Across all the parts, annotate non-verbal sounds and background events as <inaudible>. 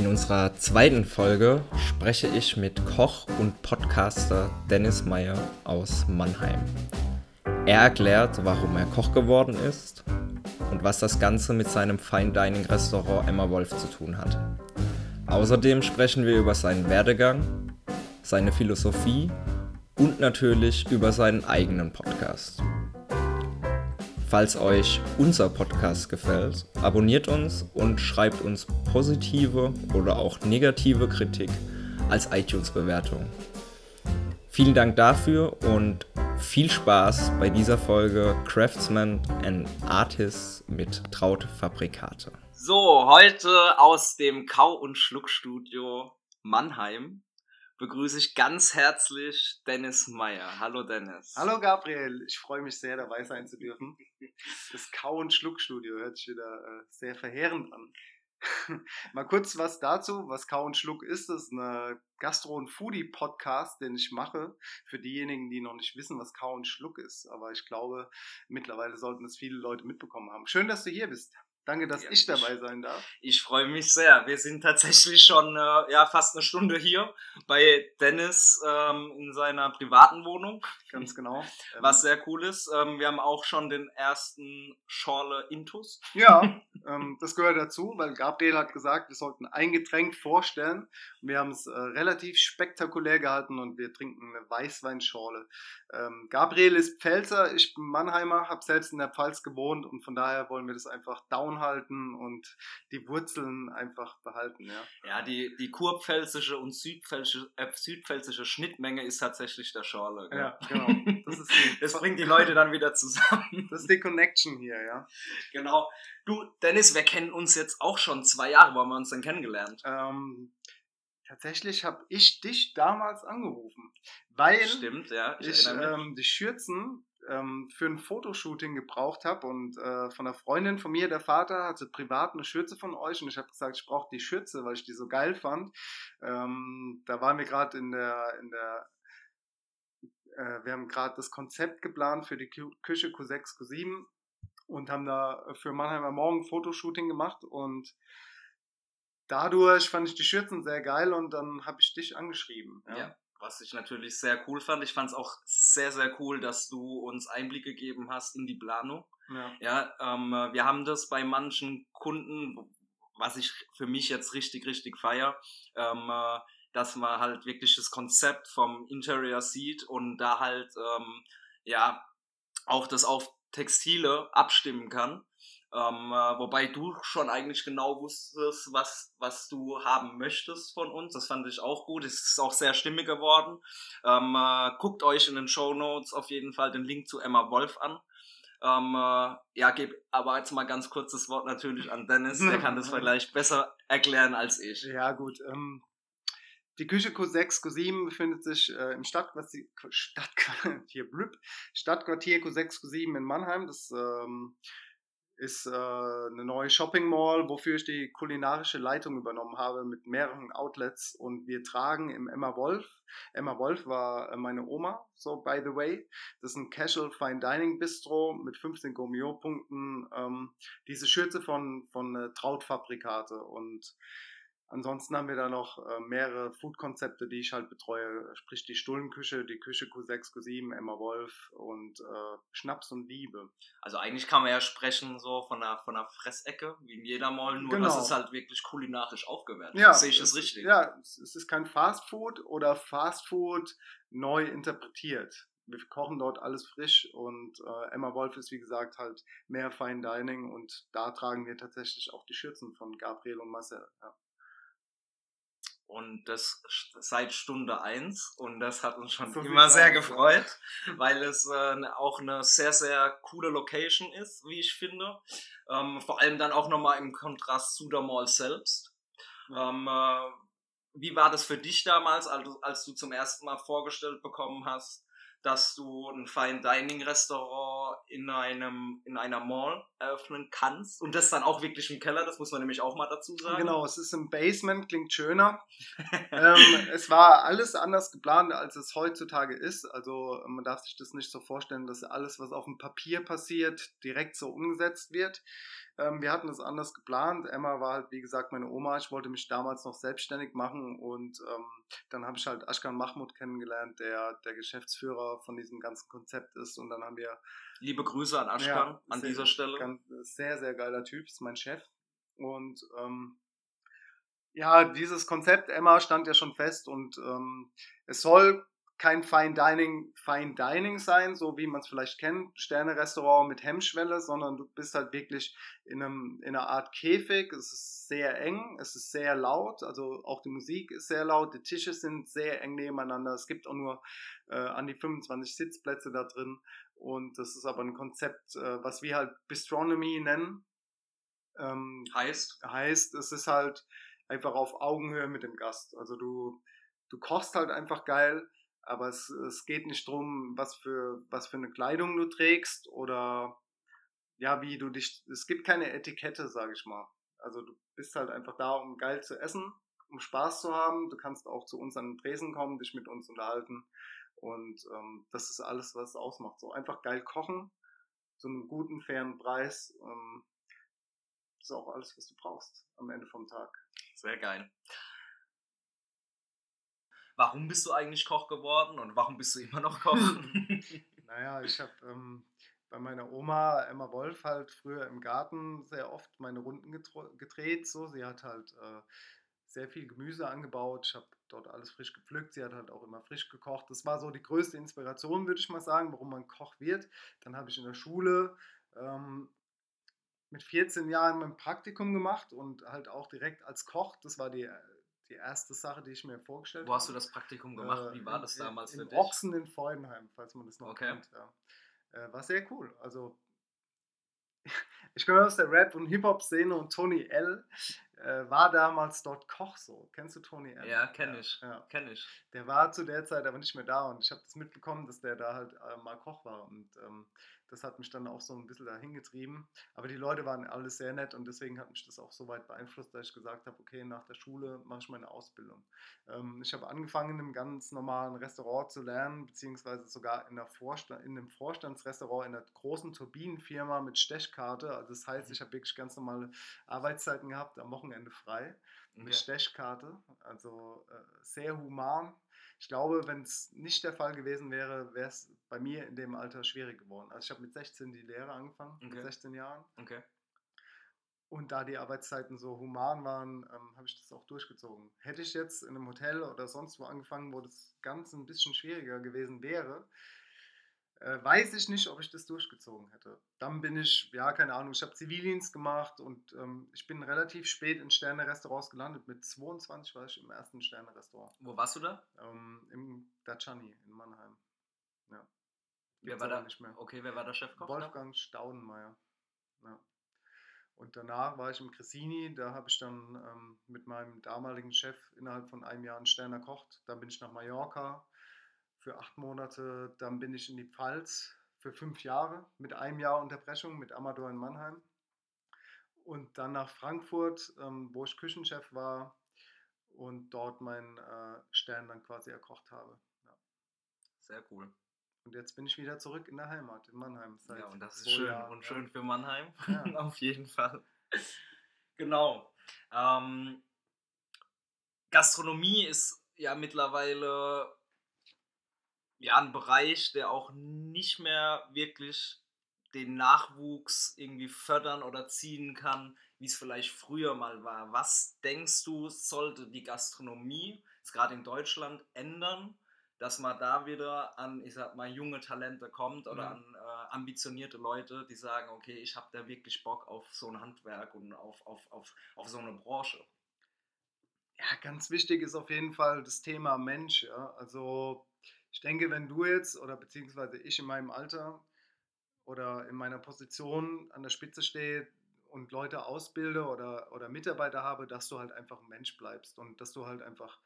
In unserer zweiten Folge spreche ich mit Koch und Podcaster Dennis Meyer aus Mannheim. Er erklärt, warum er Koch geworden ist und was das Ganze mit seinem Fine Dining Restaurant Emma Wolf zu tun hat. Außerdem sprechen wir über seinen Werdegang, seine Philosophie und natürlich über seinen eigenen Podcast. Falls euch unser Podcast gefällt, abonniert uns und schreibt uns positive oder auch negative Kritik als iTunes-Bewertung. Vielen Dank dafür und viel Spaß bei dieser Folge Craftsman and Artists mit Traut Fabrikate. So, heute aus dem Kau- und Schluckstudio Mannheim begrüße ich ganz herzlich Dennis Meyer. Hallo Dennis. Hallo Gabriel, ich freue mich sehr dabei sein zu dürfen. Das Kau- und Schluckstudio hört sich wieder äh, sehr verheerend an. <laughs> Mal kurz was dazu, was Kau und Schluck ist. Das ist ein Gastro- und Foodie-Podcast, den ich mache. Für diejenigen, die noch nicht wissen, was Kau und Schluck ist. Aber ich glaube, mittlerweile sollten es viele Leute mitbekommen haben. Schön, dass du hier bist. Danke, dass ja, ich dabei sein darf. Ich freue mich sehr. Wir sind tatsächlich schon äh, ja, fast eine Stunde hier bei Dennis ähm, in seiner privaten Wohnung. Ganz genau. Was sehr cool ist. Ähm, wir haben auch schon den ersten Schorle Intus. Ja, <laughs> ähm, das gehört dazu, weil Gabriel hat gesagt, wir sollten ein Getränk vorstellen. Wir haben es äh, relativ spektakulär gehalten und wir trinken eine Weißweinschorle. Ähm, Gabriel ist Pfälzer, ich bin Mannheimer, habe selbst in der Pfalz gewohnt und von daher wollen wir das einfach down halten und die Wurzeln einfach behalten. Ja, ja die, die kurpfälzische und südpfälzische, äh, südpfälzische Schnittmenge ist tatsächlich der Schorle. Gell? Ja, genau. <laughs> Das, das bringt die Leute dann wieder zusammen. Das ist die Connection hier, ja. Genau. Du, Dennis, wir kennen uns jetzt auch schon zwei Jahre. Wo haben wir uns denn kennengelernt? Ähm, tatsächlich habe ich dich damals angerufen, weil Stimmt, ja, ich, ich ähm, die Schürzen ähm, für ein Fotoshooting gebraucht habe und äh, von einer Freundin von mir, der Vater, hatte privat eine Schürze von euch und ich habe gesagt, ich brauche die Schürze, weil ich die so geil fand. Ähm, da waren wir gerade in der, in der äh, wir haben gerade das Konzept geplant für die Küche Q6, Q7 und haben da für Mannheimer Morgen Fotoshooting gemacht und dadurch fand ich die Schürzen sehr geil und dann habe ich dich angeschrieben. Ja. ja. was ich natürlich sehr cool fand. Ich fand es auch sehr, sehr cool, dass du uns Einblick gegeben hast in die Planung. Ja, ja ähm, wir haben das bei manchen Kunden, was ich für mich jetzt richtig, richtig feier, ähm, äh, dass man halt wirklich das Konzept vom Interior sieht und da halt, ähm, ja, auch das auf Textile abstimmen kann. Ähm, äh, wobei du schon eigentlich genau wusstest, was, was du haben möchtest von uns. Das fand ich auch gut. Es ist auch sehr stimmig geworden. Ähm, äh, guckt euch in den Show Notes auf jeden Fall den Link zu Emma Wolf an. Ähm, äh, ja, gebe aber jetzt mal ganz kurz das Wort natürlich an Dennis. Der kann das <laughs> vielleicht besser erklären als ich. Ja, gut. Ähm, die Küche Q6, Q7 befindet sich äh, im Stadtquartier, <laughs> Stadtquartier, Stadtquartier Q6, Q7 in Mannheim. Das ähm, ist äh, eine neue Shopping Mall, wofür ich die kulinarische Leitung übernommen habe mit mehreren Outlets und wir tragen im Emma Wolf. Emma Wolf war äh, meine Oma, so by the way. Das ist ein Casual Fine Dining Bistro mit 15 Gourmet-Punkten. Ähm, diese Schürze von, von äh, Trautfabrikate und Ansonsten haben wir da noch äh, mehrere Food-Konzepte, die ich halt betreue, sprich die Stullenküche, die Küche Q6, Q7, Emma Wolf und äh, Schnaps und Liebe. Also eigentlich kann man ja sprechen so von einer, von einer Fressecke, wie in jeder Mall, nur genau. das ist halt wirklich kulinarisch aufgewertet. Ja, sehe ich das richtig? Ja, es ist kein Fast Food oder Fast Food neu interpretiert. Wir kochen dort alles frisch und äh, Emma Wolf ist wie gesagt halt mehr Fine Dining und da tragen wir tatsächlich auch die Schürzen von Gabriel und Marcel. Ja. Und das seit Stunde eins und das hat uns schon so immer sehr gefreut, weil es äh, auch eine sehr, sehr coole Location ist, wie ich finde. Ähm, vor allem dann auch nochmal im Kontrast zu der Mall selbst. Ähm, äh, wie war das für dich damals, als, als du zum ersten Mal vorgestellt bekommen hast, dass du ein Fine Dining Restaurant in einem in einer Mall eröffnen kannst und das dann auch wirklich im Keller, das muss man nämlich auch mal dazu sagen. Genau, es ist im Basement, klingt schöner. <laughs> ähm, es war alles anders geplant, als es heutzutage ist. Also man darf sich das nicht so vorstellen, dass alles, was auf dem Papier passiert, direkt so umgesetzt wird. Ähm, wir hatten das anders geplant. Emma war halt, wie gesagt, meine Oma. Ich wollte mich damals noch selbstständig machen und ähm, dann habe ich halt Ashkan Mahmoud kennengelernt, der der Geschäftsführer von diesem ganzen Konzept ist. Und dann haben wir. Liebe Grüße an Ashkan ja, an sehr, dieser Stelle. Ganz, sehr, sehr geiler Typ, ist mein Chef. Und ähm, ja, dieses Konzept Emma stand ja schon fest und ähm, es soll kein Fine Dining, Fine Dining sein, so wie man es vielleicht kennt, Sterne-Restaurant mit Hemmschwelle, sondern du bist halt wirklich in, einem, in einer Art Käfig. Es ist sehr eng, es ist sehr laut, also auch die Musik ist sehr laut, die Tische sind sehr eng nebeneinander. Es gibt auch nur äh, an die 25 Sitzplätze da drin und das ist aber ein Konzept, äh, was wir halt Bistronomy nennen. Ähm, heißt? Heißt, es ist halt einfach auf Augenhöhe mit dem Gast. Also du, du kochst halt einfach geil aber es, es geht nicht darum, was für, was für eine Kleidung du trägst oder ja, wie du dich. Es gibt keine Etikette, sage ich mal. Also du bist halt einfach da, um geil zu essen, um Spaß zu haben. Du kannst auch zu uns an den Tresen kommen, dich mit uns unterhalten. Und ähm, das ist alles, was es ausmacht. So einfach geil kochen, zu einem guten, fairen Preis. Ähm, das ist auch alles, was du brauchst am Ende vom Tag. Sehr geil warum bist du eigentlich Koch geworden und warum bist du immer noch Koch? <laughs> naja, ich habe ähm, bei meiner Oma Emma Wolf halt früher im Garten sehr oft meine Runden gedreht. So. Sie hat halt äh, sehr viel Gemüse angebaut. Ich habe dort alles frisch gepflückt. Sie hat halt auch immer frisch gekocht. Das war so die größte Inspiration, würde ich mal sagen, warum man Koch wird. Dann habe ich in der Schule ähm, mit 14 Jahren mein Praktikum gemacht und halt auch direkt als Koch. Das war die die erste Sache, die ich mir vorgestellt habe. Wo hast du das Praktikum gemacht? Wie war in, das damals in, für in dich? Ochsen in Freudenheim, falls man das noch okay. kennt. Ja. Äh, war sehr cool. Also <laughs> ich komme aus der Rap- und Hip-Hop-Szene und Tony L. Äh, war damals dort Koch so. Kennst du Tony L? Ja, kenne ich. Ja. Kenn ich. Der war zu der Zeit aber nicht mehr da und ich habe das mitbekommen, dass der da halt äh, mal Koch war. Und ähm, das hat mich dann auch so ein bisschen dahin getrieben. Aber die Leute waren alle sehr nett und deswegen hat mich das auch so weit beeinflusst, dass ich gesagt habe, okay, nach der Schule mache ich meine Ausbildung. Ähm, ich habe angefangen, in einem ganz normalen Restaurant zu lernen, beziehungsweise sogar in, Vorstand, in einem Vorstandsrestaurant in einer großen Turbinenfirma mit Stechkarte. Also das heißt, mhm. ich habe wirklich ganz normale Arbeitszeiten gehabt, am Wochenende frei mit okay. Stechkarte. Also äh, sehr human ich glaube, wenn es nicht der Fall gewesen wäre, wäre es bei mir in dem Alter schwierig geworden. Also ich habe mit 16 die Lehre angefangen, okay. mit 16 Jahren. Okay. Und da die Arbeitszeiten so human waren, ähm, habe ich das auch durchgezogen. Hätte ich jetzt in einem Hotel oder sonst wo angefangen, wo das Ganze ein bisschen schwieriger gewesen wäre, äh, weiß ich nicht, ob ich das durchgezogen hätte. Dann bin ich, ja, keine Ahnung, ich habe Zivildienst gemacht und ähm, ich bin relativ spät in Sterne-Restaurants gelandet. Mit 22 war ich im ersten Sterne-Restaurant. Wo warst du da? Ähm, Im Dachani in Mannheim. Ja. wer war da? Nicht mehr. Okay, wer war der Chefkoch? Wolfgang da? Staudenmeier. Ja. Und danach war ich im Cressini, da habe ich dann ähm, mit meinem damaligen Chef innerhalb von einem Jahr einen Stern erkocht. Dann bin ich nach Mallorca, für acht Monate. Dann bin ich in die Pfalz für fünf Jahre mit einem Jahr Unterbrechung mit Amador in Mannheim. Und dann nach Frankfurt, ähm, wo ich Küchenchef war und dort meinen äh, Stern dann quasi erkocht habe. Ja. Sehr cool. Und jetzt bin ich wieder zurück in der Heimat, in Mannheim. ja, und das ist schön Jahren, und schön für Mannheim. Ja. <laughs> Auf jeden Fall. genau. Ähm, Gastronomie ist ja mittlerweile ja, ein Bereich, der auch nicht mehr wirklich den Nachwuchs irgendwie fördern oder ziehen kann, wie es vielleicht früher mal war. Was denkst du, sollte die Gastronomie, gerade in Deutschland, ändern, dass man da wieder an, ich sag mal, junge Talente kommt oder mhm. an äh, ambitionierte Leute, die sagen, okay, ich habe da wirklich Bock auf so ein Handwerk und auf, auf, auf, auf so eine Branche? Ja, ganz wichtig ist auf jeden Fall das Thema Mensch. Ja? Also ich denke, wenn du jetzt oder beziehungsweise ich in meinem Alter oder in meiner Position an der Spitze stehe und Leute ausbilde oder, oder Mitarbeiter habe, dass du halt einfach ein Mensch bleibst und dass du halt einfach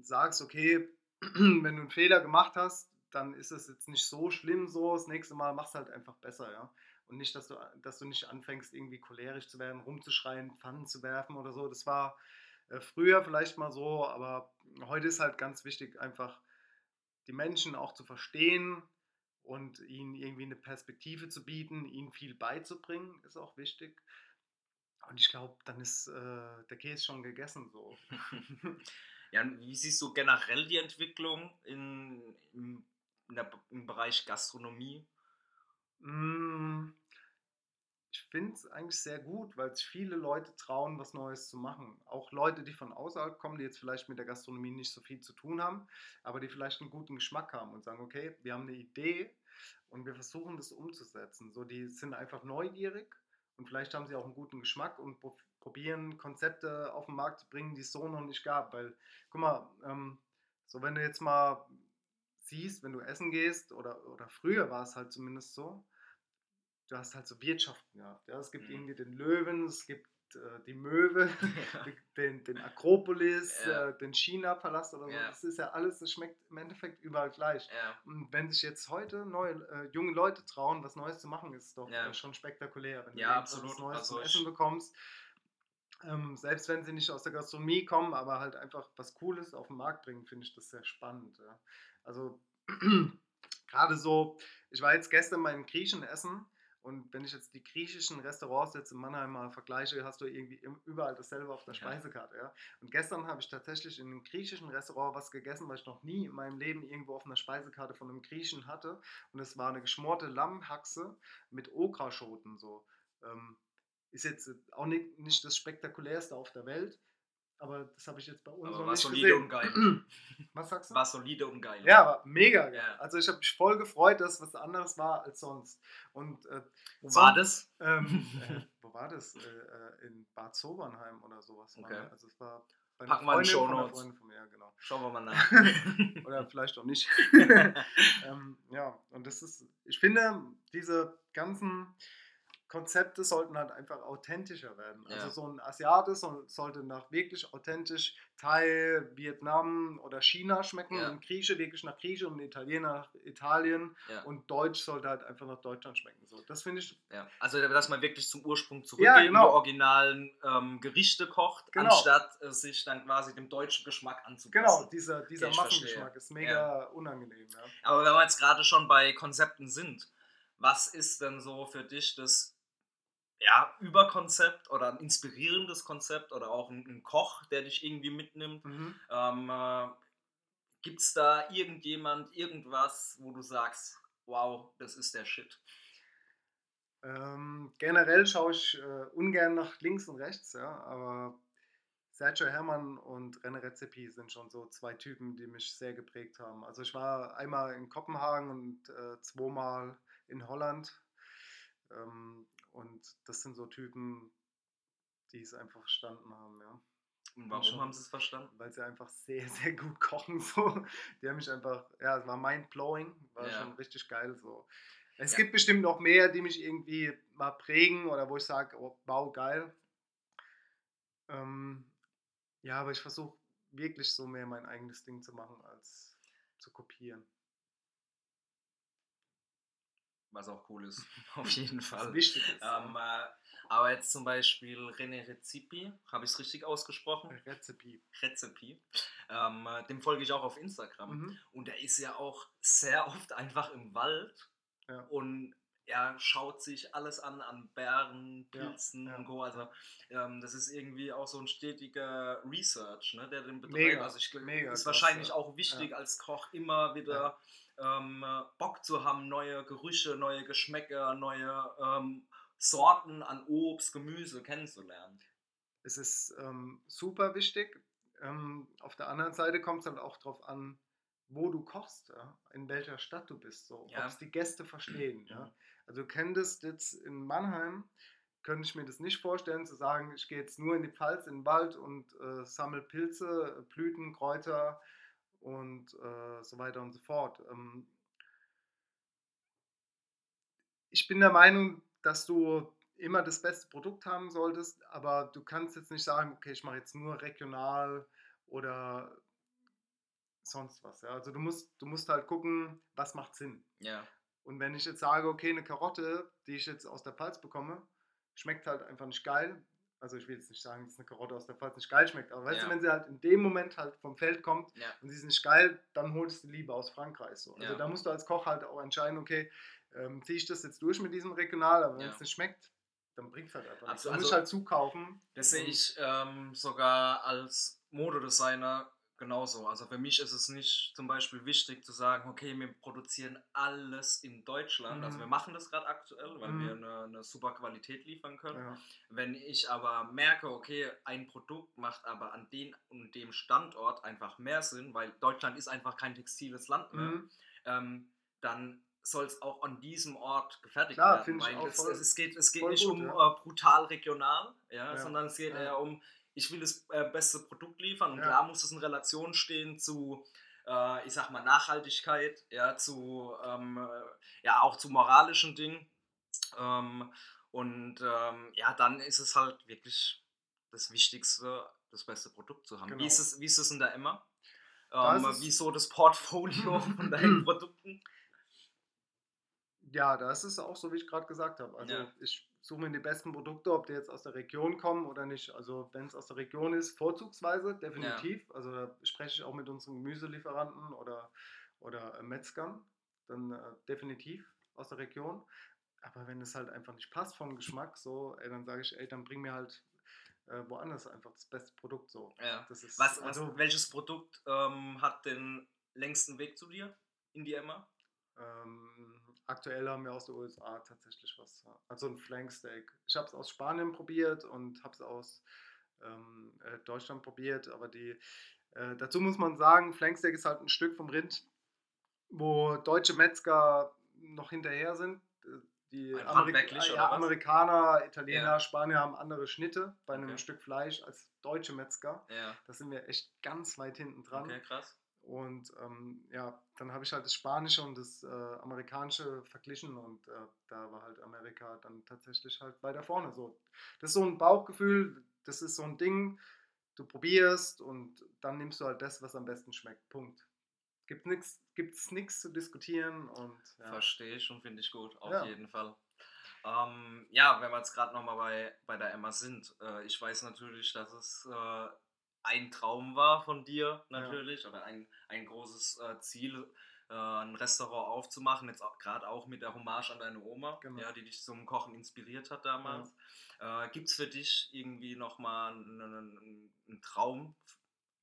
sagst, okay, <clears throat> wenn du einen Fehler gemacht hast, dann ist es jetzt nicht so schlimm so, das nächste Mal machst du halt einfach besser, ja. Und nicht, dass du, dass du nicht anfängst, irgendwie cholerisch zu werden, rumzuschreien, Pfannen zu werfen oder so. Das war äh, früher vielleicht mal so, aber heute ist halt ganz wichtig, einfach die Menschen auch zu verstehen und ihnen irgendwie eine Perspektive zu bieten, ihnen viel beizubringen, ist auch wichtig. Und ich glaube, dann ist äh, der Käse schon gegessen so. <laughs> ja, wie siehst du generell die Entwicklung in, im, in der, im Bereich Gastronomie? Mm, finde es eigentlich sehr gut, weil sich viele Leute trauen, was Neues zu machen. Auch Leute, die von außerhalb kommen, die jetzt vielleicht mit der Gastronomie nicht so viel zu tun haben, aber die vielleicht einen guten Geschmack haben und sagen, okay, wir haben eine Idee und wir versuchen das umzusetzen. So, die sind einfach neugierig und vielleicht haben sie auch einen guten Geschmack und probieren Konzepte auf den Markt zu bringen, die es so noch nicht gab. Weil, guck mal, ähm, so wenn du jetzt mal siehst, wenn du essen gehst, oder, oder früher war es halt zumindest so, du hast halt so Wirtschaften gehabt. Ja? Es gibt mhm. irgendwie den Löwen, es gibt äh, die Möwe, <laughs> <laughs> ja. den, den Akropolis, ja. äh, den China-Palast oder so. Ja. Das ist ja alles, das schmeckt im Endeffekt überall gleich. Und wenn sich jetzt heute neue, äh, junge Leute trauen, was Neues zu machen, ist doch äh, schon spektakulär. Wenn du absolut. was Neues also zum Essen bekommst, ähm, selbst wenn sie nicht aus der Gastronomie kommen, aber halt einfach was Cooles auf den Markt bringen, finde ich das sehr spannend. Also <clears throat> gerade so, ich war jetzt gestern mal im Griechen essen und wenn ich jetzt die griechischen Restaurants jetzt in Mannheim mal vergleiche, hast du irgendwie überall dasselbe auf der Speisekarte. Ja. Und gestern habe ich tatsächlich in einem griechischen Restaurant was gegessen, was ich noch nie in meinem Leben irgendwo auf einer Speisekarte von einem Griechen hatte. Und es war eine geschmorte Lammhaxe mit Okraschoten. So. Ähm, ist jetzt auch nicht, nicht das spektakulärste auf der Welt, aber das habe ich jetzt bei uns aber noch nicht gesehen. <clears throat> Was sagst du? War solide und geil. Ja, war mega geil. Ja. Also ich habe mich voll gefreut, dass was anderes war als sonst. Und, äh, wo war das? Ähm, <laughs> äh, wo war das? Äh, äh in Bad Sobernheim oder sowas. Okay. Also es war bei Packen wir in Show Notes. Von mir, genau. Schauen wir mal nach. <laughs> <laughs> oder vielleicht auch nicht. ähm, ja, und das ist, ich finde, diese ganzen Konzepte sollten halt einfach authentischer werden. Also ja. Also so ein Asiate soll, sollte nach wirklich authentisch Thai, Vietnam oder China schmecken ja. und Grieche wirklich nach Grieche und Italiener nach Italien ja. und Deutsch sollte halt einfach nach Deutschland schmecken. So, das finde ich. Also dass man wirklich zum Ursprung zurückgeht ja, genau. und originalen ähm, Gerichte kocht, genau. anstatt äh, sich dann quasi dem deutschen Geschmack anzupassen. Genau, dieser, dieser okay, Massengeschmack ist mega unangenehm. Aber wenn wir jetzt gerade schon bei Konzepten sind, was ist denn so für dich das ja, Überkonzept oder ein inspirierendes Konzept oder auch ein, ein Koch, der dich irgendwie mitnimmt. Mhm. Ähm, äh, Gibt es da irgendjemand, irgendwas, wo du sagst, wow, das ist der Shit? Ähm, generell schaue ich äh, ungern nach links und rechts, ja, aber Sergio Hermann und René Rezepi sind schon so zwei Typen, die mich sehr geprägt haben. Also ich war einmal in Kopenhagen und äh, zweimal in Holland. Ähm, und das sind so Typen, die es einfach verstanden haben, ja. Und warum schon, haben sie es verstanden? Weil sie einfach sehr, <laughs> sehr gut kochen. So. Die haben mich einfach, ja, es war mind-blowing, war ja. schon richtig geil. So. Es ja. gibt bestimmt noch mehr, die mich irgendwie mal prägen oder wo ich sage, oh, wow, geil. Ähm, ja, aber ich versuche wirklich so mehr mein eigenes Ding zu machen, als zu kopieren was auch cool ist, <laughs> auf jeden Fall. Wichtig ist. Ähm, äh, aber jetzt zum Beispiel René Rezipi, habe ich es richtig ausgesprochen? Rezipi. Rezipi. Ähm, äh, dem folge ich auch auf Instagram. Mhm. Und er ist ja auch sehr oft einfach im Wald ja. und er schaut sich alles an, an Bären, Pilzen ja, ja. und Co. Also ähm, das ist irgendwie auch so ein stetiger Research, ne, der den betreibt. Mega, also ich, mega ist wahrscheinlich krass, auch wichtig als Koch immer wieder ähm, Bock zu haben, neue Gerüche, neue Geschmäcker, neue ähm, Sorten an Obst, Gemüse kennenzulernen. Es ist ähm, super wichtig. Ähm, auf der anderen Seite kommt es halt auch darauf an, wo du kochst, ja? in welcher Stadt du bist, so. Ja. ob es die Gäste verstehen. <clears throat> Ja? Mhm. Also könntest jetzt in Mannheim, könnte ich mir das nicht vorstellen, zu sagen, ich gehe jetzt nur in die Pfalz, in den Wald und äh, sammle Pilze, Blüten, Kräuter, und äh, so weiter und so fort. Ähm, ich bin der Meinung, dass du immer das beste Produkt haben solltest, aber du kannst jetzt nicht sagen, okay, ich mache jetzt nur regional oder sonst was. Ja? Also du musst, du musst halt gucken, was macht Sinn. Ja. Und wenn ich jetzt sage, okay, eine Karotte, die ich jetzt aus der Pfalz bekomme, schmeckt halt einfach nicht geil, also ich will jetzt nicht sagen, dass eine Karotte aus der Pfalz nicht geil schmeckt, aber weißt ja. du, wenn sie halt in dem Moment halt vom Feld kommt ja. und sie ist nicht geil, dann holst du lieber aus Frankreich so. Also ja. da musst du als Koch halt auch entscheiden, okay, ähm, ziehe ich das jetzt durch mit diesem Regional, aber wenn es nicht schmeckt, dann bringt es halt einfach nichts. Du musst halt zukaufen. Das sehe ich ähm, sogar als Modedesigner genauso. Also für mich ist es nicht zum Beispiel wichtig zu sagen, okay, wir produzieren alles in Deutschland. Also mhm. Also wir machen das gerade aktuell, weil mhm. wir eine, eine, super Qualität liefern können. Ja. Wenn ich aber merke, okay, ein Produkt macht aber an dem und dem Standort einfach mehr Sinn, weil Deutschland ist einfach kein textiles Land mehr, mhm. ähm, dann soll es auch an diesem Ort gefertigt Klar, werden. Weil es, voll, es, geht, es geht nicht gut, um ja. äh, brutal regional, ja, ja, sondern es geht eher um ich will das äh, beste Produkt liefern und ja. klar muss es in Relation stehen zu, äh, ich sag mal, Nachhaltigkeit, ja, zu, ähm, äh, ja, auch zu moralischen Dingen. Ähm, und ähm, ja, dann ist es halt wirklich das Wichtigste, das beste Produkt zu haben. Genau. Wie, ist es, wie ist es in der Emma? Ähm, wieso das Portfolio <laughs> von deinen Produkten? Ja, das ist auch so, wie ich gerade gesagt habe. Also ja. ich suche mir die besten Produkte, ob die jetzt aus der Region kommen oder nicht. Also wenn es aus der Region ist, vorzugsweise, definitiv. Ja. Also da spreche ich auch mit unseren Gemüselieferanten oder, oder äh, Metzgern, dann äh, definitiv aus der Region. Aber wenn es halt einfach nicht passt vom Geschmack, so, ey, dann sage ich, ey, dann bring mir halt äh, woanders einfach das beste Produkt so. Ja. Das ist, was, also, welches Produkt ähm, hat den längsten Weg zu dir in die Emma? Ähm, aktuell haben wir aus den USA tatsächlich was. Also ein Flanksteak. Ich habe es aus Spanien probiert und habe es aus ähm, äh, Deutschland probiert, aber die, äh, dazu muss man sagen, Flanksteak ist halt ein Stück vom Rind, wo deutsche Metzger noch hinterher sind. Die Amerik ja, Amerikaner, Italiener, ja. Spanier haben andere Schnitte bei einem okay. Stück Fleisch als deutsche Metzger. Ja. Da sind wir echt ganz weit hinten dran. Okay, krass. Und ähm, ja, dann habe ich halt das Spanische und das äh, Amerikanische verglichen und äh, da war halt Amerika dann tatsächlich halt weiter vorne. So, das ist so ein Bauchgefühl, das ist so ein Ding, du probierst und dann nimmst du halt das, was am besten schmeckt. Punkt. Gibt nichts gibt's nichts zu diskutieren und ja. verstehe ich und finde ich gut, auf ja. jeden Fall. Ähm, ja, wenn wir jetzt gerade nochmal bei, bei der Emma sind, äh, ich weiß natürlich, dass es äh, ein Traum war von dir natürlich, ja. oder ein, ein großes äh, Ziel, äh, ein Restaurant aufzumachen, jetzt gerade auch mit der Hommage an deine Oma, genau. ja, die dich zum Kochen inspiriert hat damals. Ja. Äh, Gibt es für dich irgendwie nochmal einen, einen, einen Traum,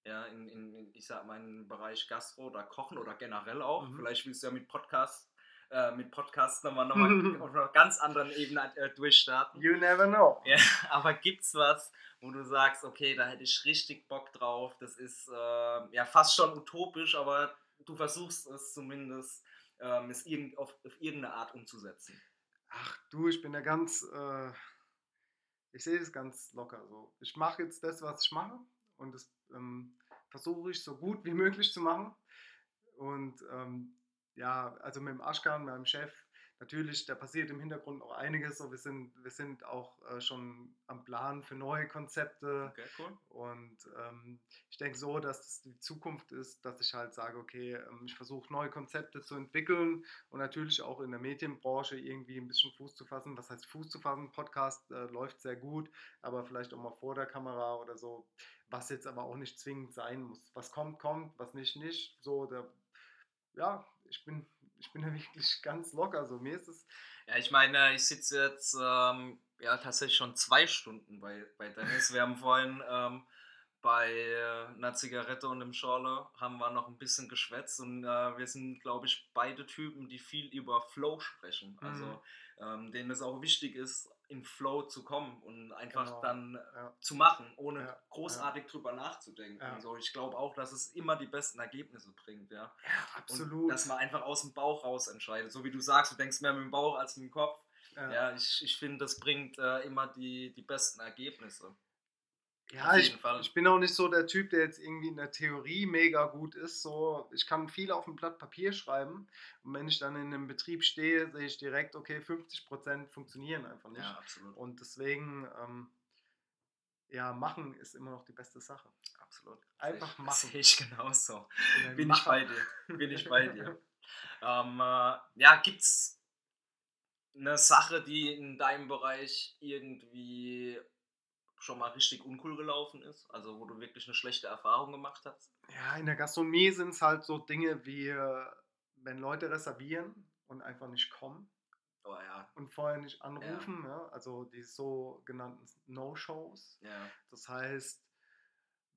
ja, in, in, ich sag mal, im Bereich Gastro oder Kochen oder generell auch? Mhm. Vielleicht willst du ja mit Podcast äh, mit Podcasts nochmal, nochmal <laughs> auf einer ganz anderen Ebene äh, durchstarten. You never know. Ja, <laughs> aber gibt's was, wo du sagst, okay, da hätte ich richtig Bock drauf. Das ist äh, ja fast schon utopisch, aber du versuchst es zumindest, ähm, es irgend, auf, auf, irgendeine Art umzusetzen. Ach du, ich bin ja ganz, äh, ich sehe das ganz locker so. Ich mache jetzt das, was ich mache und das ähm, versuche ich so gut wie möglich zu machen. Und ähm, ja, also mit dem Aschkan, meinem Chef, natürlich, da passiert im Hintergrund auch einiges. So, wir, sind, wir sind auch äh, schon am Plan für neue Konzepte. Okay, cool. Und ähm, ich denke so, dass das die Zukunft ist, dass ich halt sage, okay, ähm, ich versuche neue Konzepte zu entwickeln und natürlich auch in der Medienbranche irgendwie ein bisschen Fuß zu fassen. Was heißt Fuß zu fassen? Podcast äh, läuft sehr gut, aber vielleicht auch mal vor der Kamera oder so. Was jetzt aber auch nicht zwingend sein muss. Was kommt, kommt, was nicht, nicht. So, der, ja, ich bin, ich bin da wirklich ganz locker. So, mir ist es. Ja, ich meine, ich sitze jetzt ähm, ja tatsächlich schon zwei Stunden bei, bei Dennis. Wir haben vorhin ähm, bei äh, einer Zigarette und einem Schorle haben wir noch ein bisschen geschwätzt und äh, wir sind, glaube ich, beide Typen, die viel über Flow sprechen. Also mhm. ähm, denen es auch wichtig ist, in Flow zu kommen und einfach genau. dann ja. zu machen, ohne ja. großartig ja. drüber nachzudenken. So, ich glaube auch, dass es immer die besten Ergebnisse bringt, ja. absolut. Und dass man einfach aus dem Bauch raus entscheidet. So wie du sagst, du denkst mehr mit dem Bauch als mit dem Kopf. Ja, ich, ich finde, das bringt äh, immer die, die besten Ergebnisse. Ja, ich, ich, bin auch nicht so der Typ, der jetzt irgendwie in der Theorie mega gut ist. So, ich kann viel auf ein Blatt Papier schreiben und wenn ich dann in einem Betrieb stehe, sehe ich direkt, okay, 50% funktionieren einfach nicht. Ja, absolut. Und deswegen, ähm, ja, machen ist immer noch die beste Sache. Absolut. Einfach <laughs> machen. Sehe ich genauso. Bin ich bei dir. Bin ich bei dir. <laughs> ähm, äh, ja, gibt es eine Sache, die in deinem Bereich irgendwie schon mal richtig uncool gelaufen ist? Also wo du wirklich eine schlechte Erfahrung gemacht hast? Ja, in der Gastronomie sind es halt so Dinge wie, wenn Leute reservieren und einfach nicht kommen. Oh, ja. und vorher nicht anrufen, ja. ja also die sogenannten No-Shows. Ja. Das heißt,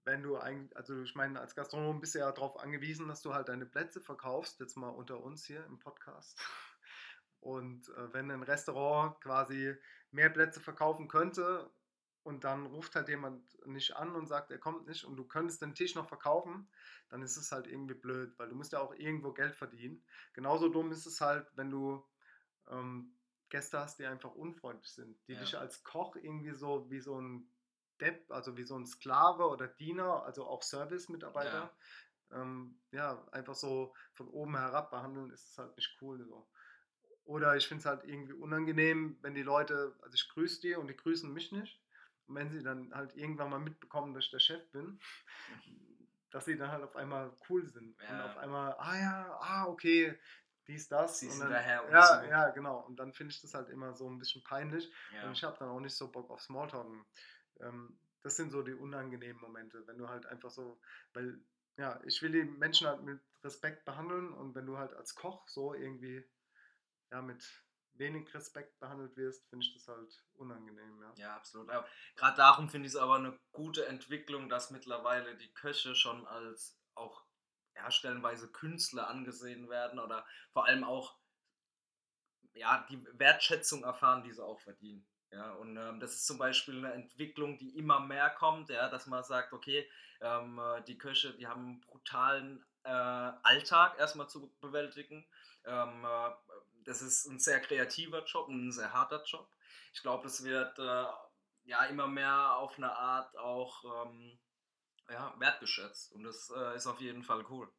wenn du eigentlich, also ich meine, als Gastronom bist du ja darauf angewiesen, dass du halt deine Plätze verkaufst, jetzt mal unter uns hier im Podcast. <laughs> Und äh, wenn ein Restaurant quasi mehr Plätze verkaufen könnte und dann ruft halt jemand nicht an und sagt, er kommt nicht und du könntest den Tisch noch verkaufen, dann ist es halt irgendwie blöd, weil du musst ja auch irgendwo Geld verdienen. Genauso dumm ist es halt, wenn du ähm, Gäste hast, die einfach unfreundlich sind, die ja. dich als Koch irgendwie so wie so ein Depp, also wie so ein Sklave oder Diener, also auch Service-Mitarbeiter, ja. Ähm, ja. einfach so von oben herab behandeln, ist es halt nicht cool so. Oder ich finde es halt irgendwie unangenehm, wenn die Leute, also ich grüße die und die grüßen mich nicht. Wenn sie dann halt irgendwann mal mitbekommen, dass ich der Chef bin, dass sie dann halt auf einmal cool sind. Ja. Und auf einmal, ah ja, ah, okay, dies, das. Sie sind dann, daher und ja, so. ja, genau. Und dann finde ich das halt immer so ein bisschen peinlich. Ja. Und ich habe dann auch nicht so Bock auf Smalltalk. Ähm, das sind so die unangenehmen Momente, wenn du halt einfach so, weil, ja, ich will die Menschen halt mit Respekt behandeln und wenn du halt als Koch so irgendwie ja, mit wenig Respekt behandelt wirst, finde ich das halt unangenehm. Ja, ja absolut. Gerade darum finde ich es aber eine gute Entwicklung, dass mittlerweile die Köche schon als auch ja, Künstler angesehen werden oder vor allem auch ja, die Wertschätzung erfahren, die sie auch verdienen. Ja, und ähm, das ist zum Beispiel eine Entwicklung, die immer mehr kommt, ja, dass man sagt, okay, ähm, äh, die Köche, die haben einen brutalen äh, Alltag erstmal zu bewältigen. Ähm, äh, das ist ein sehr kreativer Job, ein sehr harter Job. Ich glaube, das wird äh, ja immer mehr auf eine Art auch ähm, ja, wertgeschätzt und das äh, ist auf jeden Fall cool.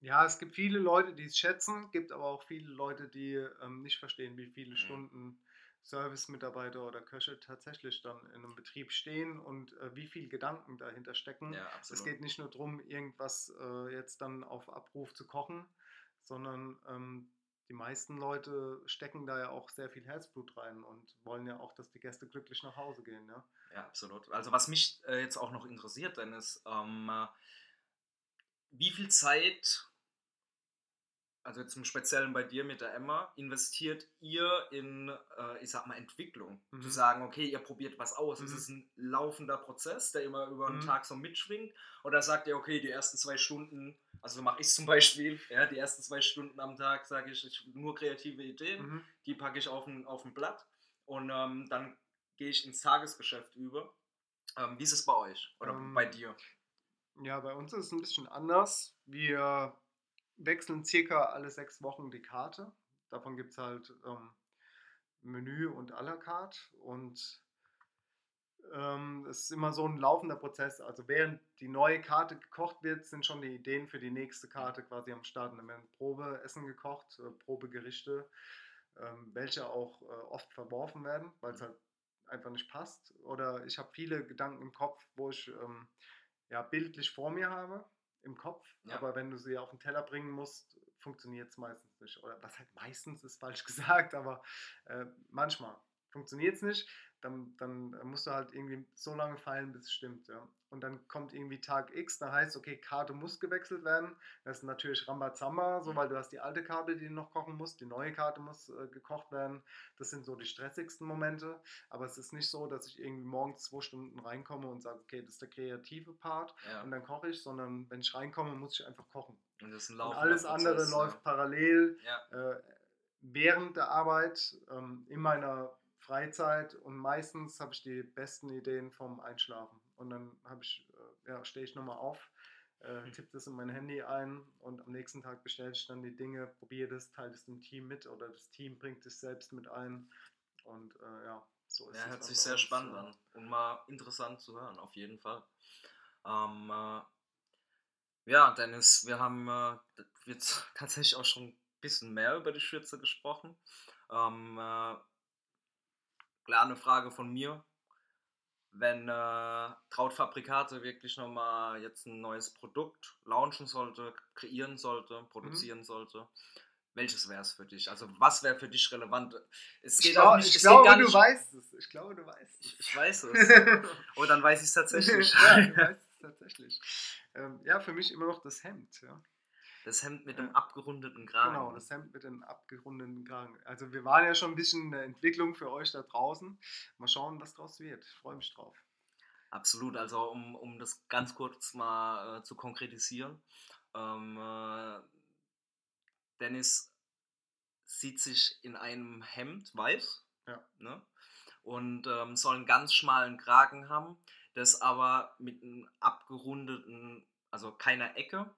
Ja, es gibt viele Leute, die es schätzen, gibt aber auch viele Leute, die ähm, nicht verstehen, wie viele mhm. Stunden Service-Mitarbeiter oder Köche tatsächlich dann in einem Betrieb stehen und äh, wie viel Gedanken dahinter stecken. Ja, es geht nicht nur darum, irgendwas äh, jetzt dann auf Abruf zu kochen, sondern ähm, die meisten Leute stecken da ja auch sehr viel Herzblut rein und wollen ja auch, dass die Gäste glücklich nach Hause gehen. Ja, ja absolut. Also was mich äh, jetzt auch noch interessiert, Dennis, ähm, äh, wie viel Zeit, also im Speziellen bei dir mit der Emma, investiert ihr in, äh, ich sag mal, Entwicklung? Mhm. Zu sagen, okay, ihr probiert was aus. Mhm. Ist es ein laufender Prozess, der immer über einen mhm. Tag so mitschwingt? Oder sagt ihr, okay, die ersten zwei Stunden also mache ich zum Beispiel, <laughs> ja, die ersten zwei Stunden am Tag sage ich, ich nur kreative Ideen, mhm. die packe ich auf ein, auf ein Blatt und ähm, dann gehe ich ins Tagesgeschäft über. Ähm, wie ist es bei euch oder ähm, bei dir? Ja, bei uns ist es ein bisschen anders. Wir wechseln circa alle sechs Wochen die Karte. Davon gibt es halt ähm, Menü und à la carte und ähm, es ist immer so ein laufender Prozess. Also während die neue Karte gekocht wird, sind schon die Ideen für die nächste Karte quasi am Start. Dann werden Probeessen gekocht, äh, Probegerichte, ähm, welche auch äh, oft verworfen werden, weil es halt einfach nicht passt. Oder ich habe viele Gedanken im Kopf, wo ich ähm, ja, bildlich vor mir habe, im Kopf. Ja. Aber wenn du sie auf den Teller bringen musst, funktioniert es meistens nicht. Oder was halt meistens ist falsch <laughs> gesagt, aber äh, manchmal funktioniert es nicht dann, dann musst du halt irgendwie so lange feilen, bis es stimmt. Ja. Und dann kommt irgendwie Tag X, da heißt, okay, Karte muss gewechselt werden. Das ist natürlich Rambazamba, so, mhm. weil du hast die alte Karte, die du noch kochen musst, die neue Karte muss äh, gekocht werden. Das sind so die stressigsten Momente. Aber es ist nicht so, dass ich irgendwie morgens zwei Stunden reinkomme und sage, okay, das ist der kreative Part ja. und dann koche ich, sondern wenn ich reinkomme, muss ich einfach kochen. Und, das und alles Prozess, andere ja. läuft parallel ja. äh, während der Arbeit ähm, in meiner Freizeit und meistens habe ich die besten Ideen vom Einschlafen. Und dann habe ich, äh, ja, stehe ich nochmal auf, äh, hm. tippe das in mein Handy ein und am nächsten Tag bestelle ich dann die Dinge, probiere das, teile es im Team mit oder das Team bringt es selbst mit ein. Und äh, ja, so ist es. Ja, hört sich sehr spannend an und mal interessant zu hören, auf jeden Fall. Ähm, äh, ja, Dennis, wir haben äh, jetzt <laughs> tatsächlich auch schon ein bisschen mehr über die Schürze gesprochen. Ähm, äh, klar eine Frage von mir. Wenn äh, Trautfabrikate wirklich nochmal jetzt ein neues Produkt launchen sollte, kreieren sollte, mhm. produzieren mhm. sollte, welches wäre es für dich? Also was wäre für dich relevant? Es geht ich auch nicht. Ich glaube, du weißt es. Ich glaube, du weißt es. Ich, ich weiß es. <laughs> oh, dann weiß ich es tatsächlich. ja, du weißt es tatsächlich. <laughs> Ähm, ja, für mich immer noch das Hemd. Ja. Das Hemd mit dem abgerundeten Kragen. Genau, das Hemd mit dem abgerundeten Kragen. Also wir waren ja schon ein bisschen eine Entwicklung für euch da draußen. Mal schauen, was draus wird. Ich freue mich drauf. Absolut, also um, um das ganz kurz mal äh, zu konkretisieren. Ähm, äh, Dennis sieht sich in einem Hemd weiß ja. ne? und ähm, soll einen ganz schmalen Kragen haben, das aber mit einem abgerundeten, also keiner Ecke,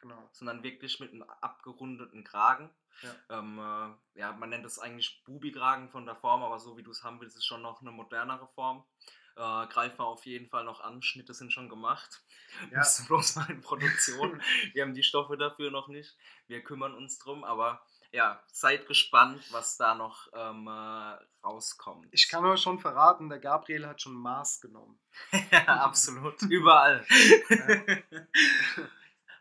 genau. sondern wirklich mit einem abgerundeten Kragen. Ja. Ähm, äh, ja, man nennt es eigentlich Bubi-Kragen von der Form, aber so wie du es haben willst, ist schon noch eine modernere Form. Äh, greifen wir auf jeden Fall noch an. Schnitte sind schon gemacht. Ja. Musst bloß mal in Produktion. <laughs> wir haben die Stoffe dafür noch nicht. Wir kümmern uns drum, aber ja, seid gespannt, was da noch ähm, äh, rauskommt. Ich kann euch schon verraten, der Gabriel hat schon Maß genommen. <laughs> ja, absolut. Überall. <laughs>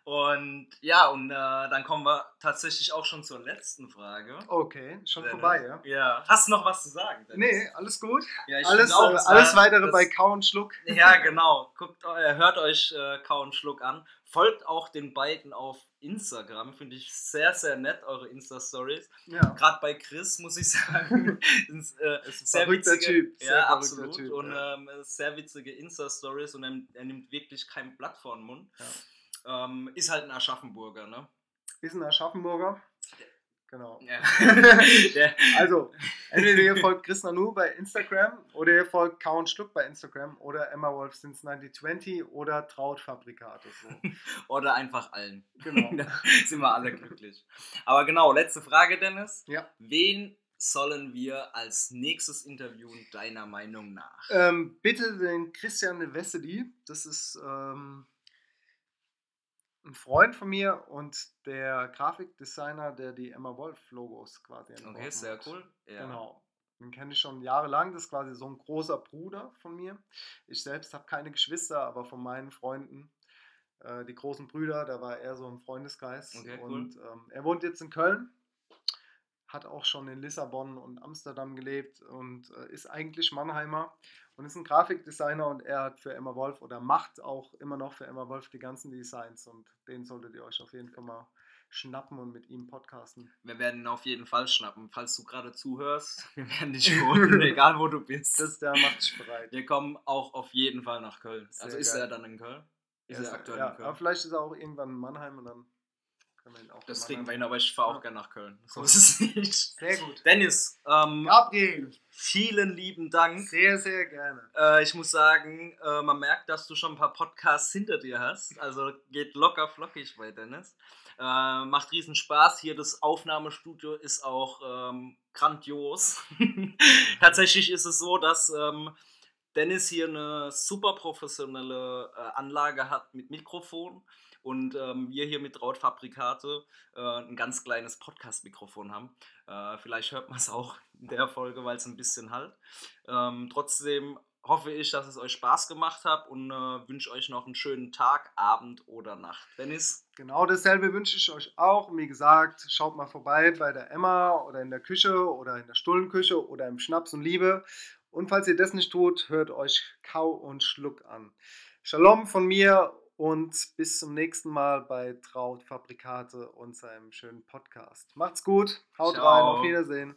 Und ja, und äh, dann kommen wir tatsächlich auch schon zur letzten Frage. Okay, schon Dennis. vorbei, ja? Ja. Hast du noch was zu sagen? Dennis? Nee, alles gut. Ja, alles auch, äh, alles weitere das, bei Kau und Schluck. Ja, genau. Guckt, äh, hört euch äh, Kau und Schluck an. Folgt auch den beiden auf Instagram. Finde ich sehr, sehr nett, eure Insta-Stories. Ja. Gerade bei Chris, muss ich sagen. <laughs> ist, äh, ist sehr witzige, Typ. Sehr ja, absolut. Typ, und ja. Ähm, sehr witzige Insta-Stories und er, er, nimmt wirklich kein Blatt vor den Mund. Ja. Ähm, ist halt ein Aschaffenburger, ne? Ist ein Aschaffenburger. Genau. Ja. <laughs> also, entweder ihr folgt Chris Nanu bei Instagram oder ihr folgt Kauen Schluck bei Instagram oder Emma Wolf since 1920 oder Trautfabrikate. So. <laughs> oder einfach allen. Genau. <laughs> da sind wir alle glücklich. Aber genau, letzte Frage, Dennis. Ja. Wen sollen wir als nächstes interviewen, deiner Meinung nach? Ähm, bitte den Christian Wessely. Das ist. Ähm ein Freund von mir und der Grafikdesigner, der die Emma Wolf Logos quasi entworfen Okay, sehr cool. Ja. Genau. Den kenne ich schon jahrelang. Das ist quasi so ein großer Bruder von mir. Ich selbst habe keine Geschwister, aber von meinen Freunden, äh, die großen Brüder, da war er so im Freundeskreis. Okay, cool. Und ähm, er wohnt jetzt in Köln, hat auch schon in Lissabon und Amsterdam gelebt und äh, ist eigentlich Mannheimer und ist ein Grafikdesigner und er hat für Emma Wolf oder macht auch immer noch für Emma Wolf die ganzen Designs und den solltet ihr euch auf jeden Fall mal schnappen und mit ihm podcasten. Wir werden ihn auf jeden Fall schnappen. Falls du gerade zuhörst, <laughs> wir werden dich holen, egal wo du bist. Das, der macht sich bereit. Wir kommen auch auf jeden Fall nach Köln. Sehr also ist geil. er dann in Köln? Ist er aktuell ja, in Köln? Aber vielleicht ist er auch irgendwann in Mannheim und dann das kriegen wir hin, aber ich fahre auch gerne nach Köln. <laughs> So ist es nicht. Sehr gut. Dennis, ähm, Gabriel. vielen lieben Dank. Sehr, sehr gerne. Äh, ich muss sagen, äh, man merkt, dass du schon ein paar Podcasts hinter dir hast. Also geht locker flockig bei Dennis. Äh, macht riesen Spaß. Hier das Aufnahmestudio ist auch ähm, grandios. <laughs> Tatsächlich ist es so, dass ähm, Dennis hier eine super professionelle äh, Anlage hat mit Mikrofon und ähm, wir hier mit Rautfabrikate äh, ein ganz kleines Podcast-Mikrofon haben. Äh, vielleicht hört man es auch in der Folge, weil es ein bisschen halt. Ähm, trotzdem hoffe ich, dass es euch Spaß gemacht hat und äh, wünsche euch noch einen schönen Tag, Abend oder Nacht. Dennis? Genau dasselbe wünsche ich euch auch. Wie gesagt, schaut mal vorbei bei der Emma oder in der Küche oder in der Stullenküche oder im Schnaps und Liebe. Und falls ihr das nicht tut, hört euch Kau und Schluck an. Shalom von mir und bis zum nächsten Mal bei Traut Fabrikate und seinem schönen Podcast. Macht's gut, haut Ciao. rein, auf Wiedersehen.